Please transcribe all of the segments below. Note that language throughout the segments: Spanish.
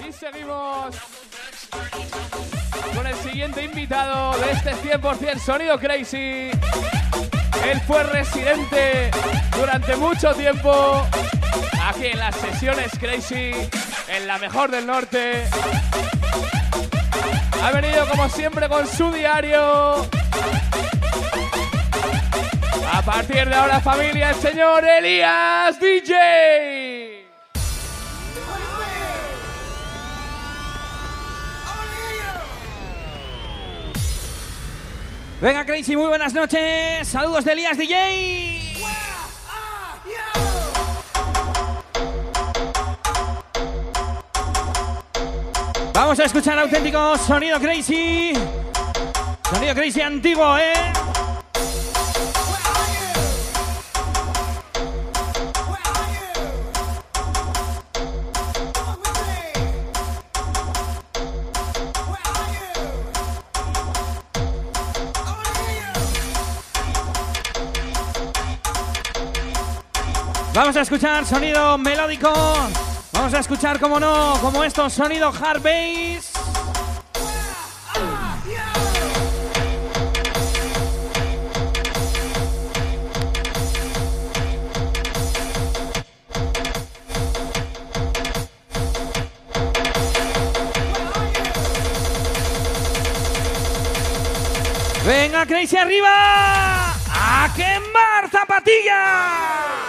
Y seguimos con el siguiente invitado de este 100% Sonido Crazy. Él fue residente durante mucho tiempo aquí en las sesiones Crazy, en la mejor del norte. Ha venido como siempre con su diario. A partir de ahora, familia, el señor Elías DJ. Venga, Crazy, muy buenas noches. Saludos de Elías DJ. Vamos a escuchar auténtico sonido crazy. Sonido crazy antiguo, ¿eh? Vamos a escuchar sonido melódico. Vamos a escuchar, como no, como esto, sonido hard bass. Venga, Crazy arriba. A quemar zapatilla.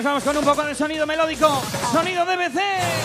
Nos vamos con un poco de sonido melódico. Sonido DBC.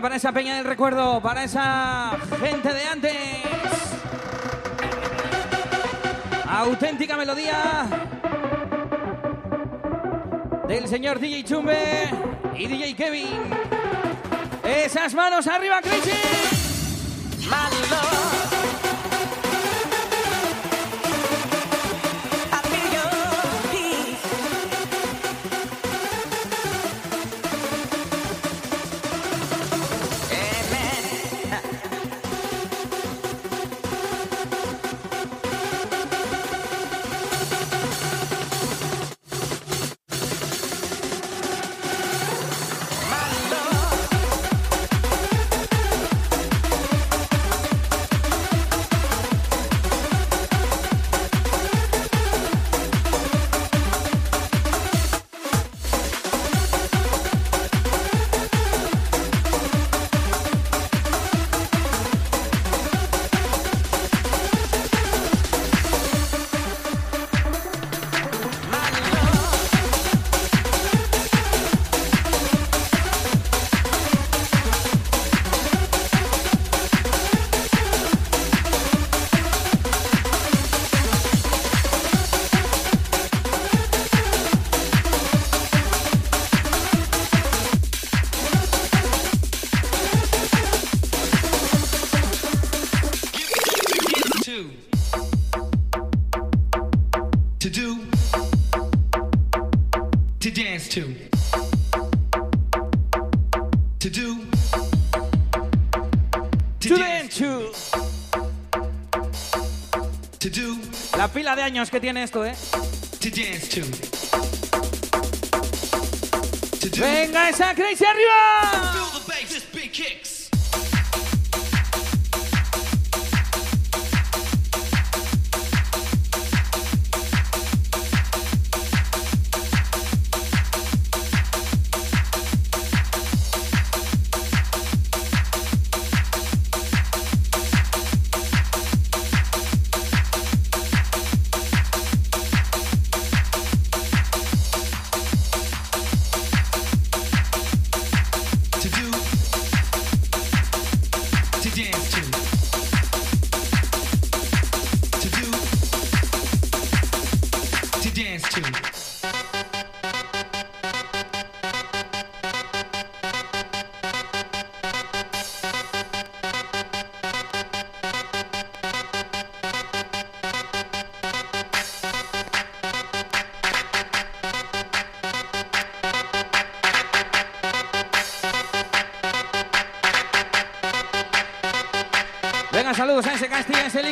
Para esa peña del recuerdo, para esa gente de antes. Auténtica melodía del señor DJ Chumbe y DJ Kevin. Esas manos arriba, Crazy. La pila de años que tiene esto, ¿eh? Venga, esa crazy arriba.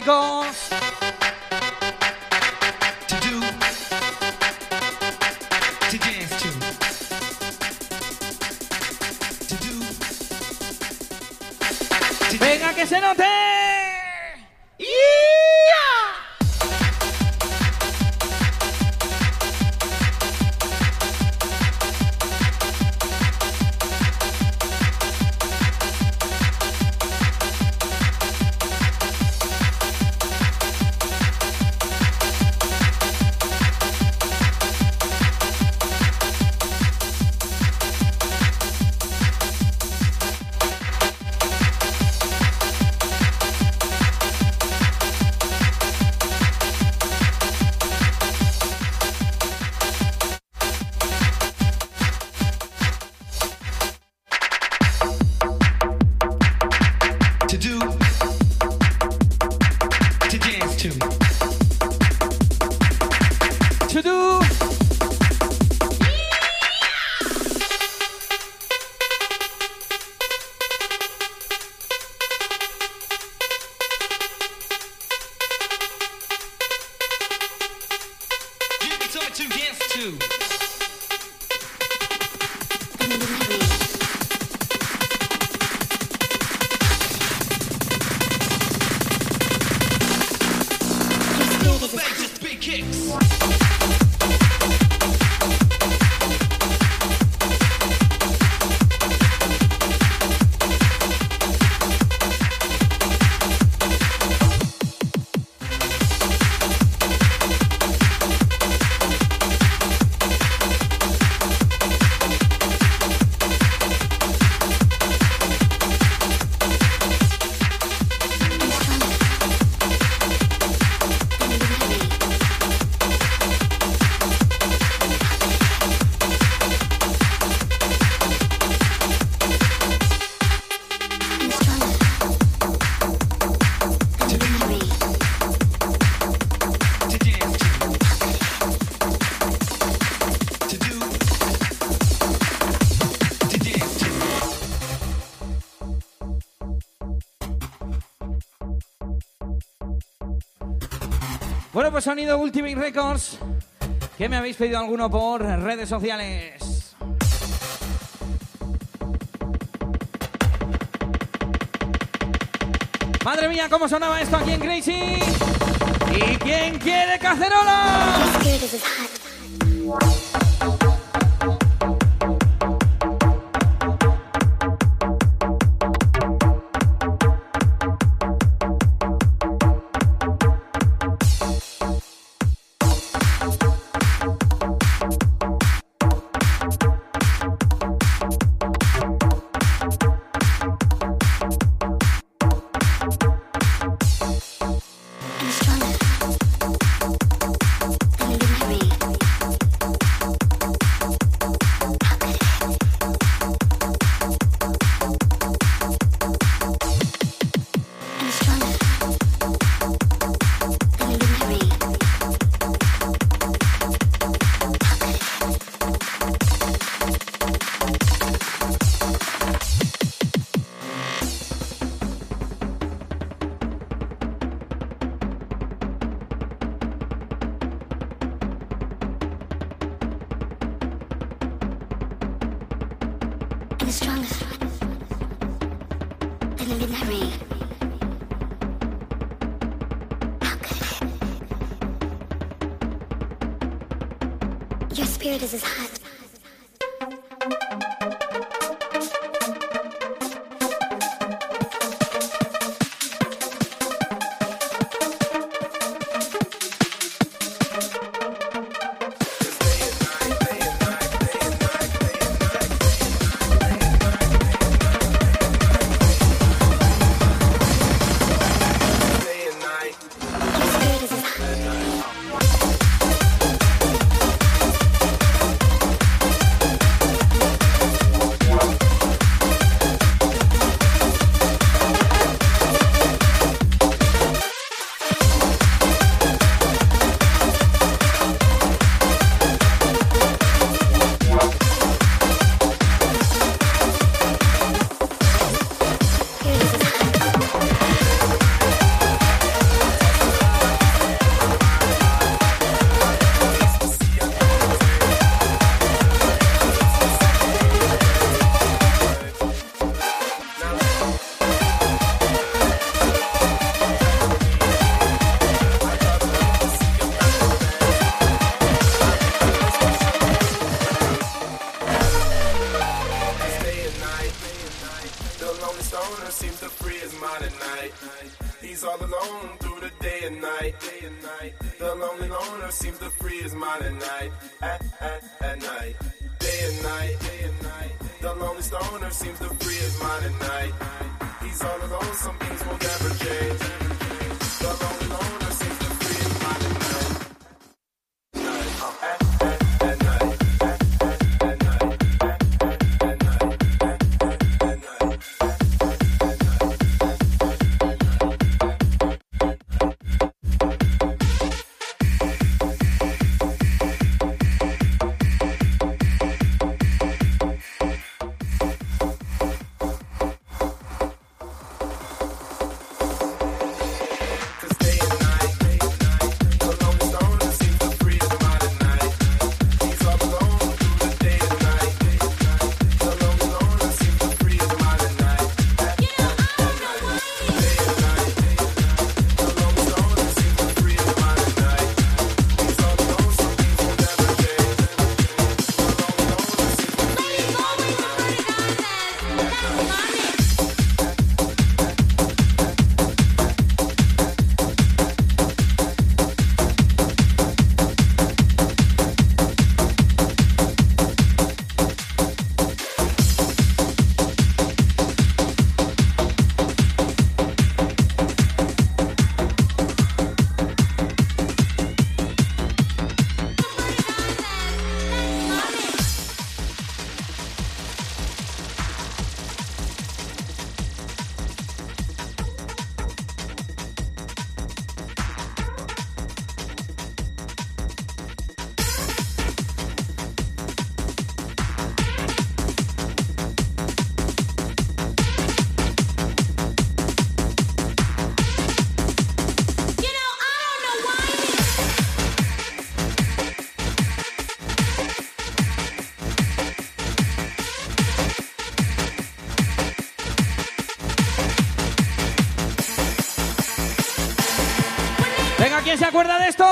Ese Licos. Venga, que se note. Sonido Ultimate Records que me habéis pedido alguno por redes sociales. Madre mía, cómo sonaba esto aquí en Crazy. ¿Y quién quiere cacerola? Venga, ¿quién se acuerda de esto?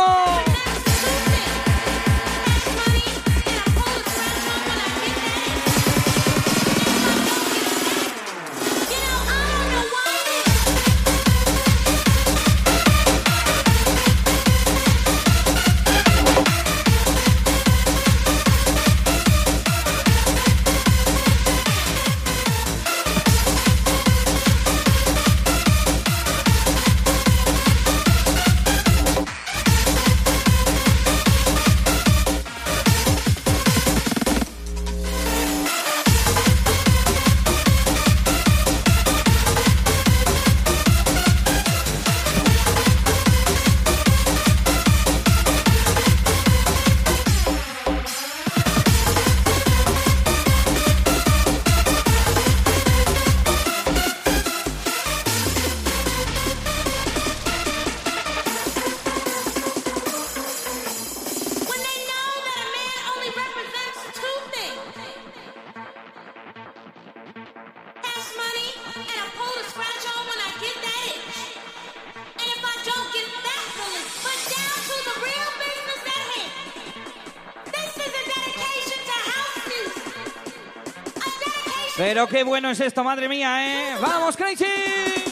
Pero qué bueno es esto, madre mía, ¿eh? ¡Vamos, Crazy!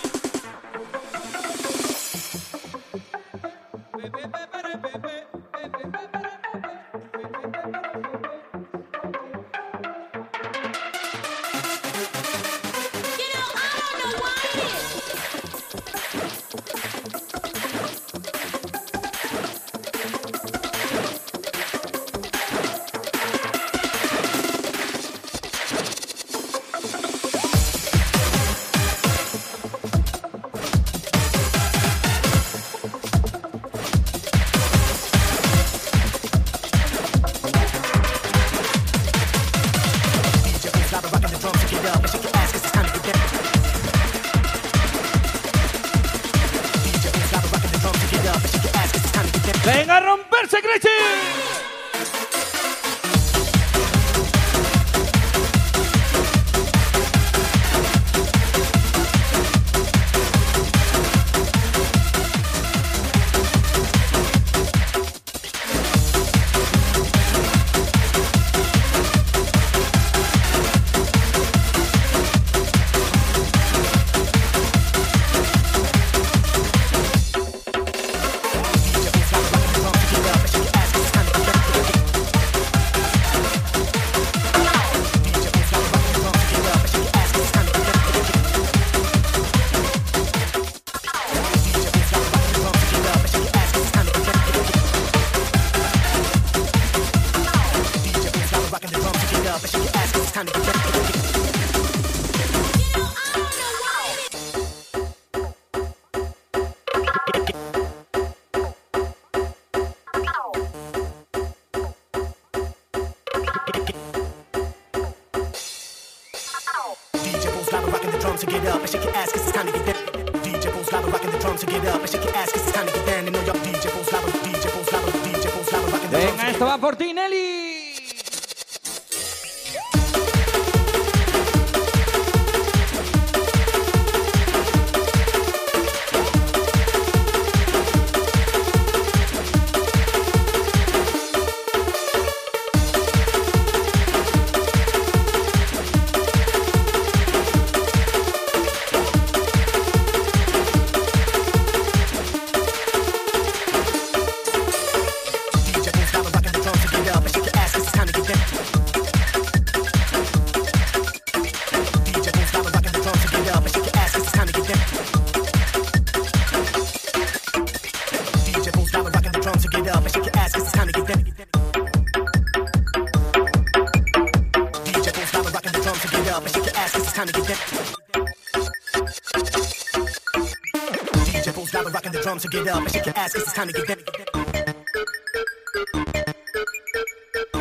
Your fool's not rocking the drums, so get up and shake your ass, cause it's time to get down.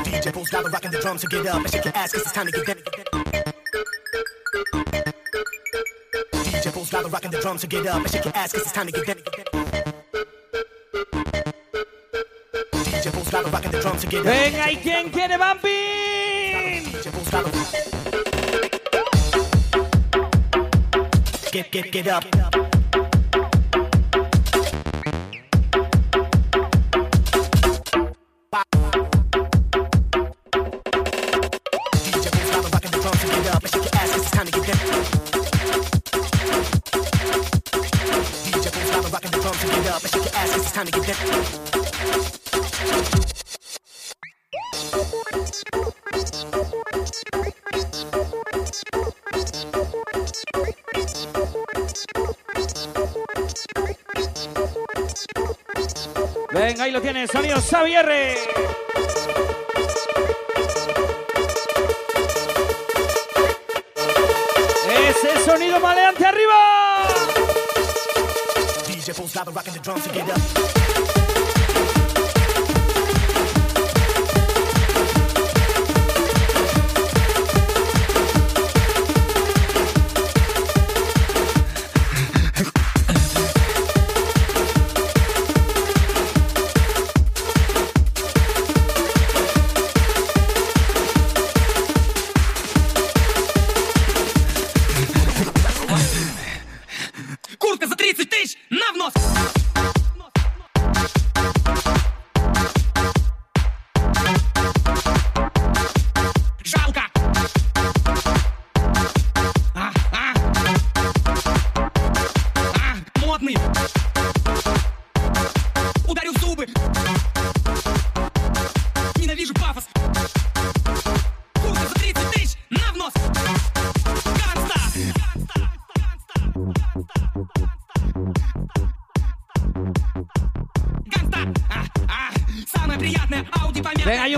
DJ Fool's not rocking the drums, so get up and shake your ass, cause it's time to get down. DJ Fool's not rocking the drums, so get up and shake your ass, cause it's time to get down. DJ Fool's not rocking the drums. Venga, ¿y quién quiere Bambín? Get, get, get up. Get up. time to get Venga, ahí lo tienes, sonido Xavier. Ese sonido maleante arriba. DJ Fools, rocking the drums together.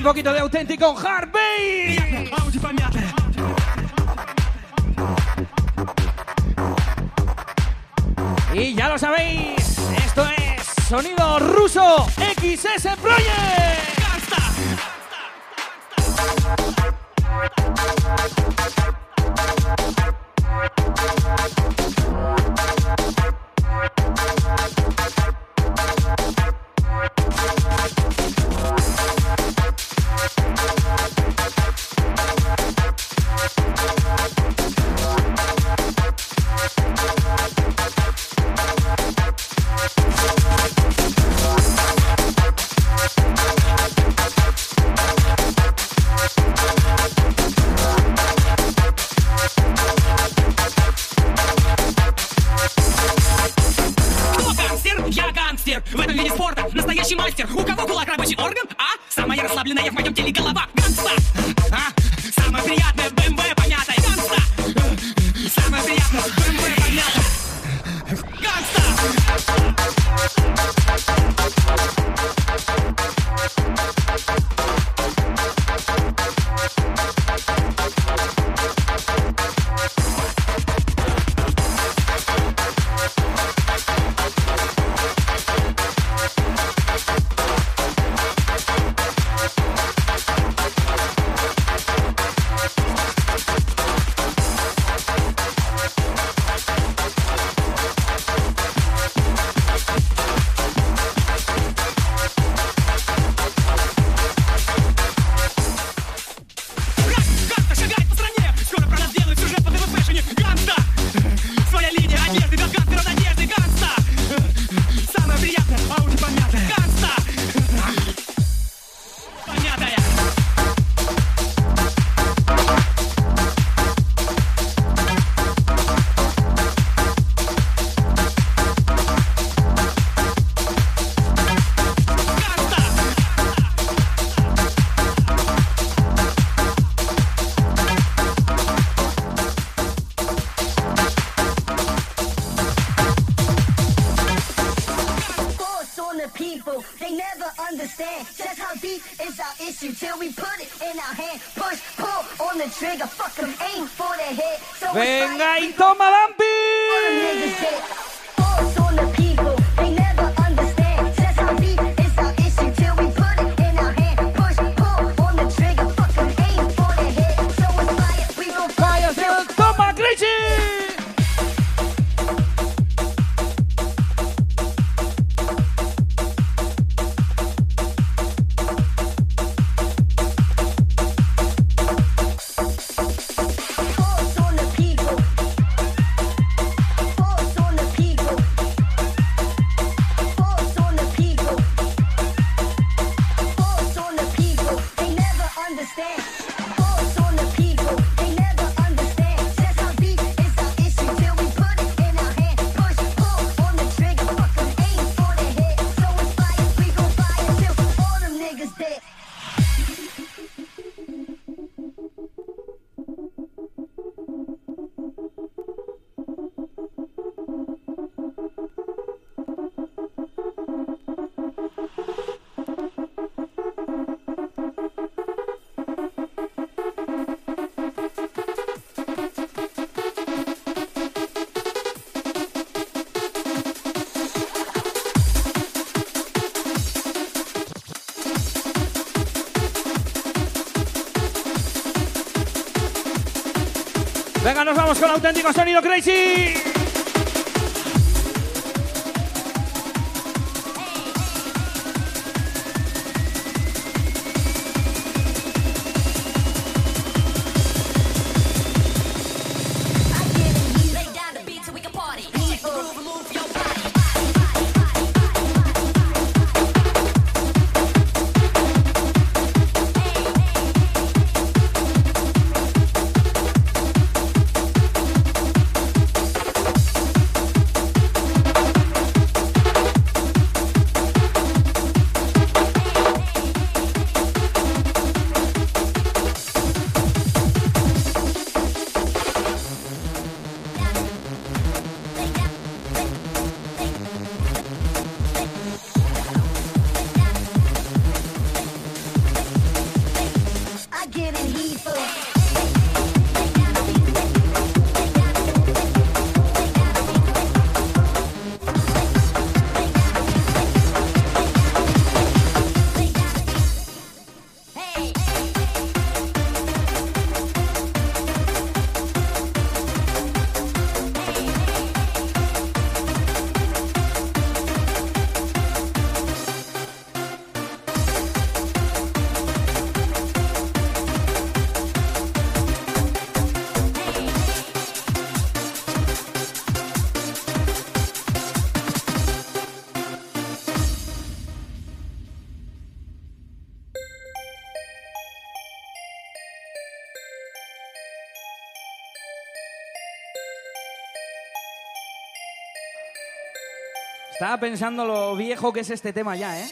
poquito de auténtico hard. con auténtico sonido crazy. Estaba pensando lo viejo que es este tema ya, ¿eh?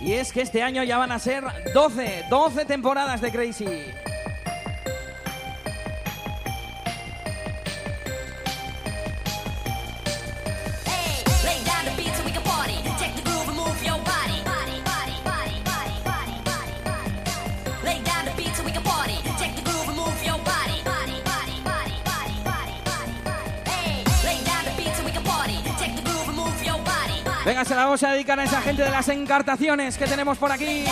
Y es que este año ya van a ser 12, 12 temporadas de Crazy. Venga, se la vamos a dedicar a esa gente de las encartaciones que tenemos por aquí.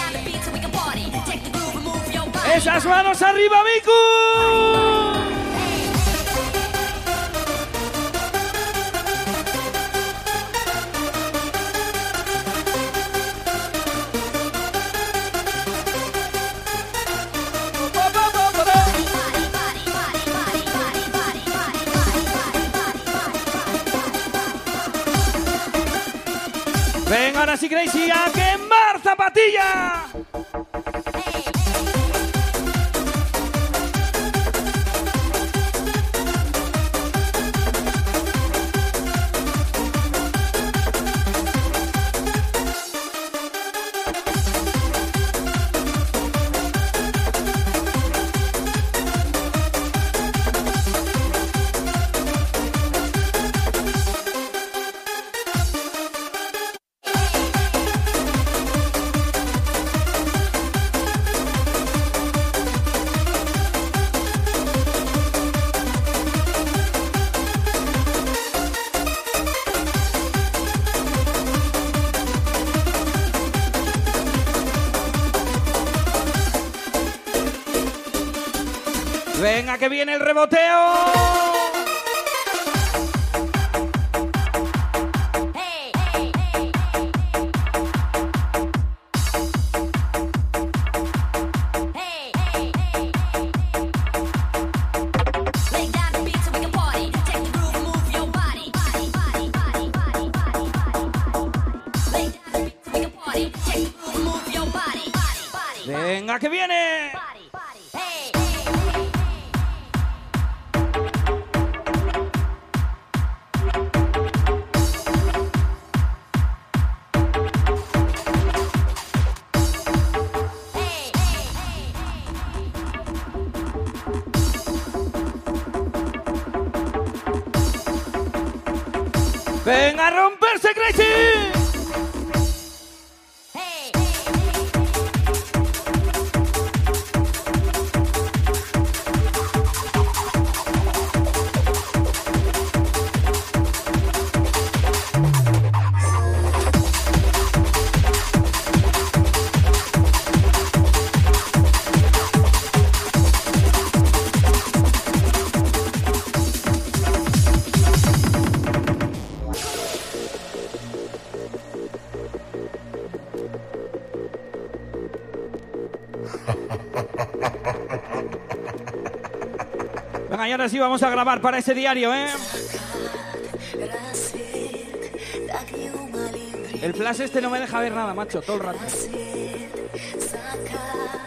Esas manos arriba, Miku. Gracie Gracie a quemar zapatillas. viene el reboteo. Venga, que viene. sí vamos a grabar para ese diario, ¿eh? Рассвет так неумолим El flash este no me deja ver nada, macho, todo el rato. закат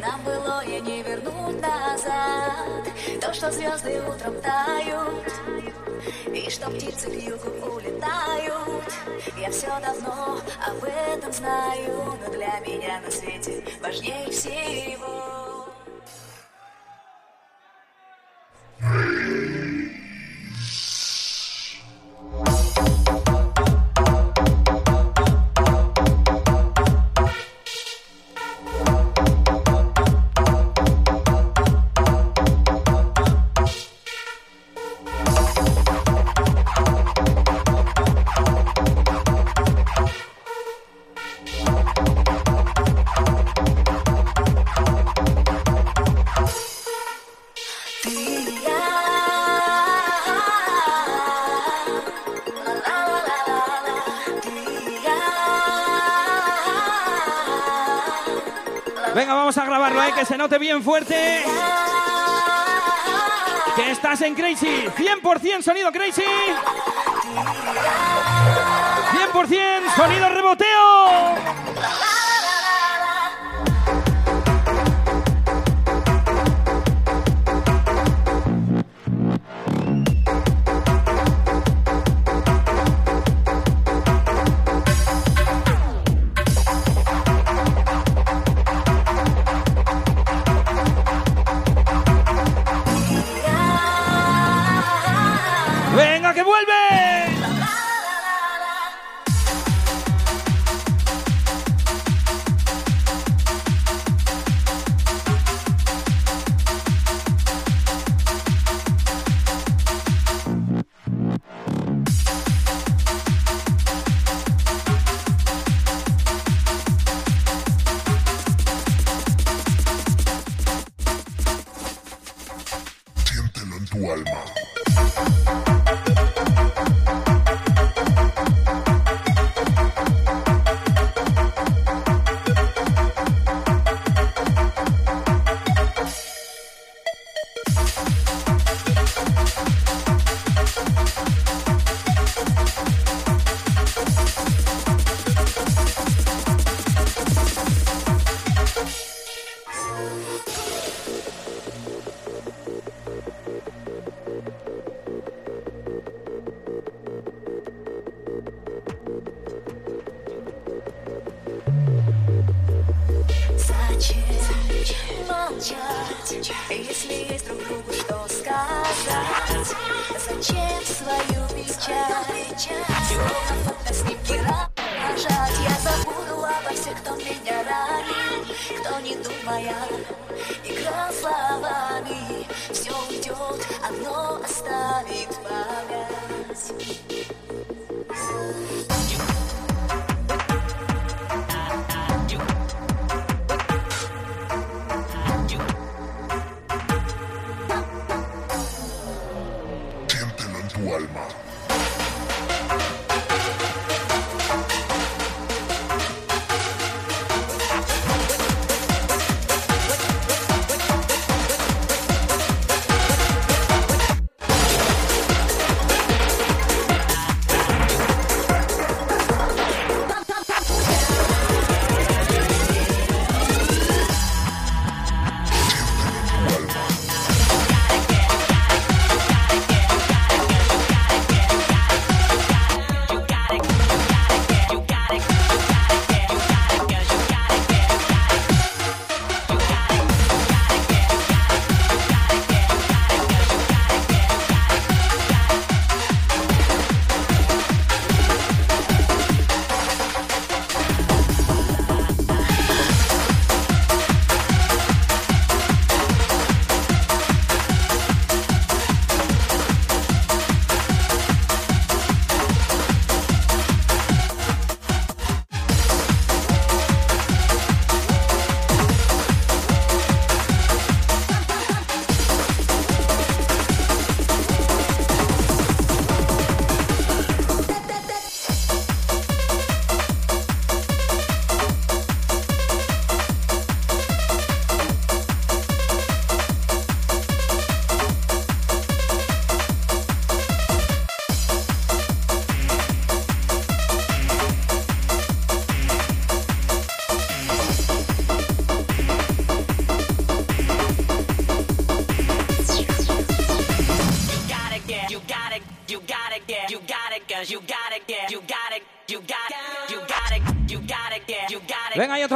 Нам былое не вернуть назад То, что звезды утром тают И что птицы к югу улетают Я все давно об этом знаю Но для меня на свете важнее всего Bien fuerte. Que estás en Crazy. 100% sonido Crazy. 100% sonido reboteo.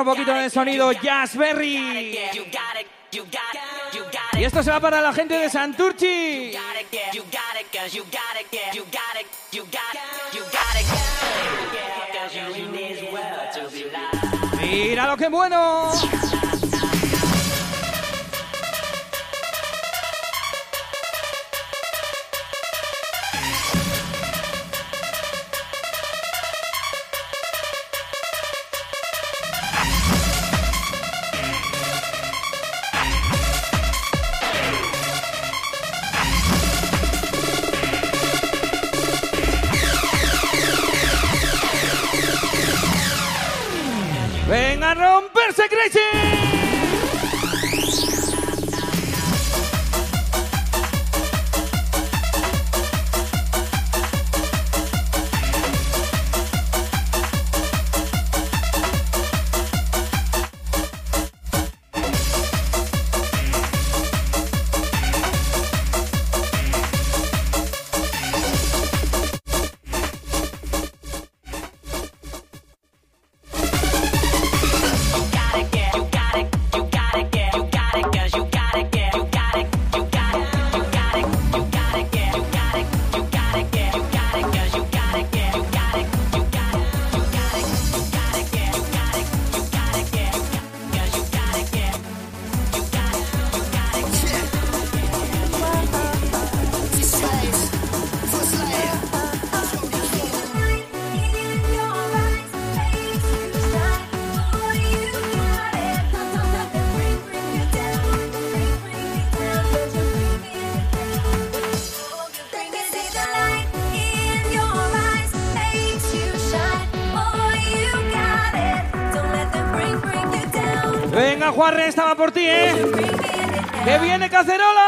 un poquito de sonido Jazzberry. Y esto se va para la gente de Santurchi. Mira lo que bueno. romperse, Crazy! cacerola!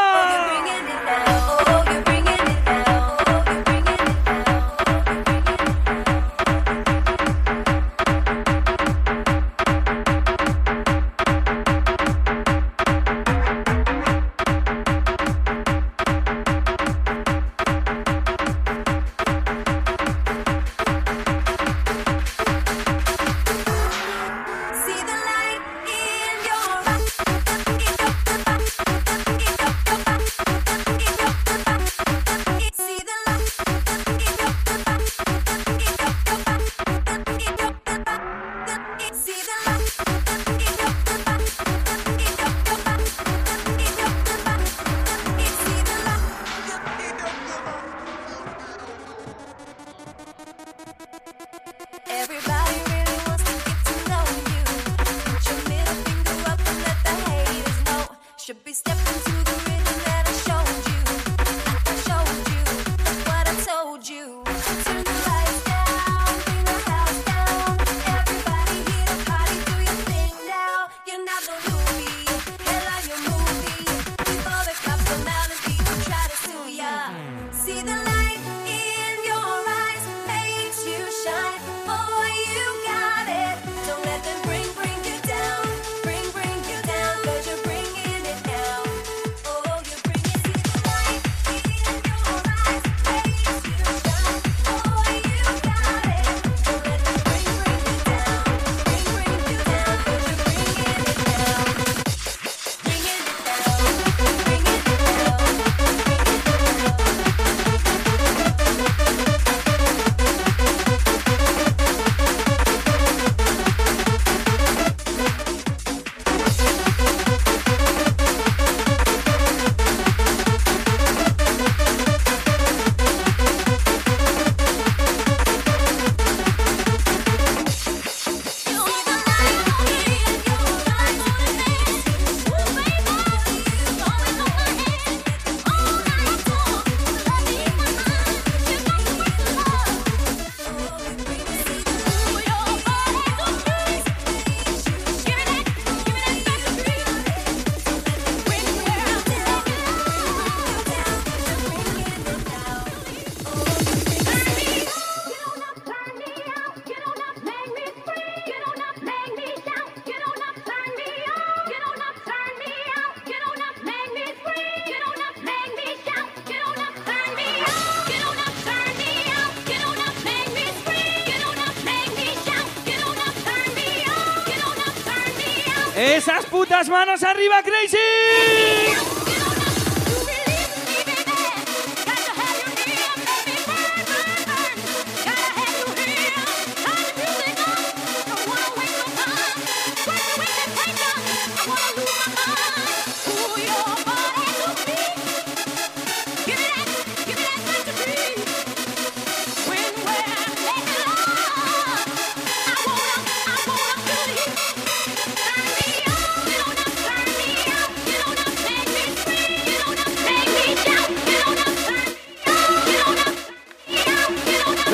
Manos arriba, Crazy.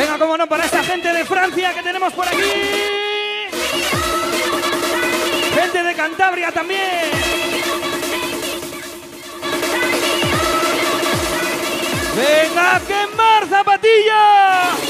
Venga, cómo no, para esta gente de Francia que tenemos por aquí. Gente de Cantabria también. Venga, quemar zapatilla.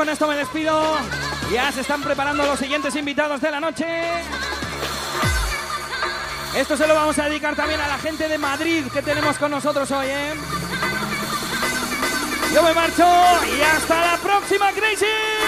Con esto me despido. Ya se están preparando los siguientes invitados de la noche. Esto se lo vamos a dedicar también a la gente de Madrid que tenemos con nosotros hoy, ¿eh? Yo me marcho y hasta la próxima, Crazy.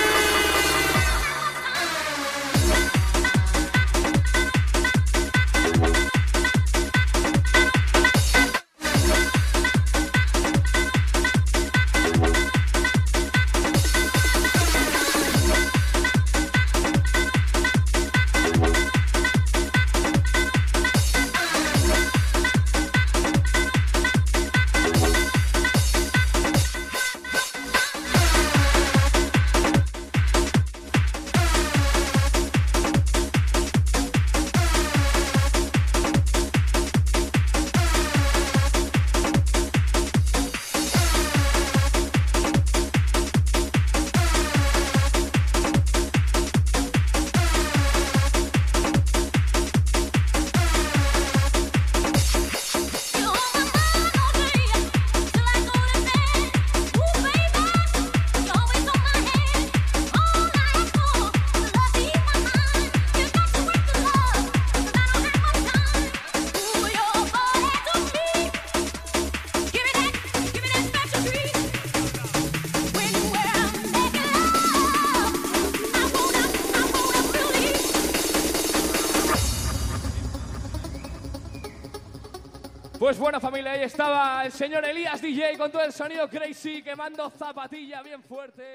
Bueno, familia, ahí estaba el señor Elías DJ con todo el sonido crazy quemando zapatilla bien fuerte.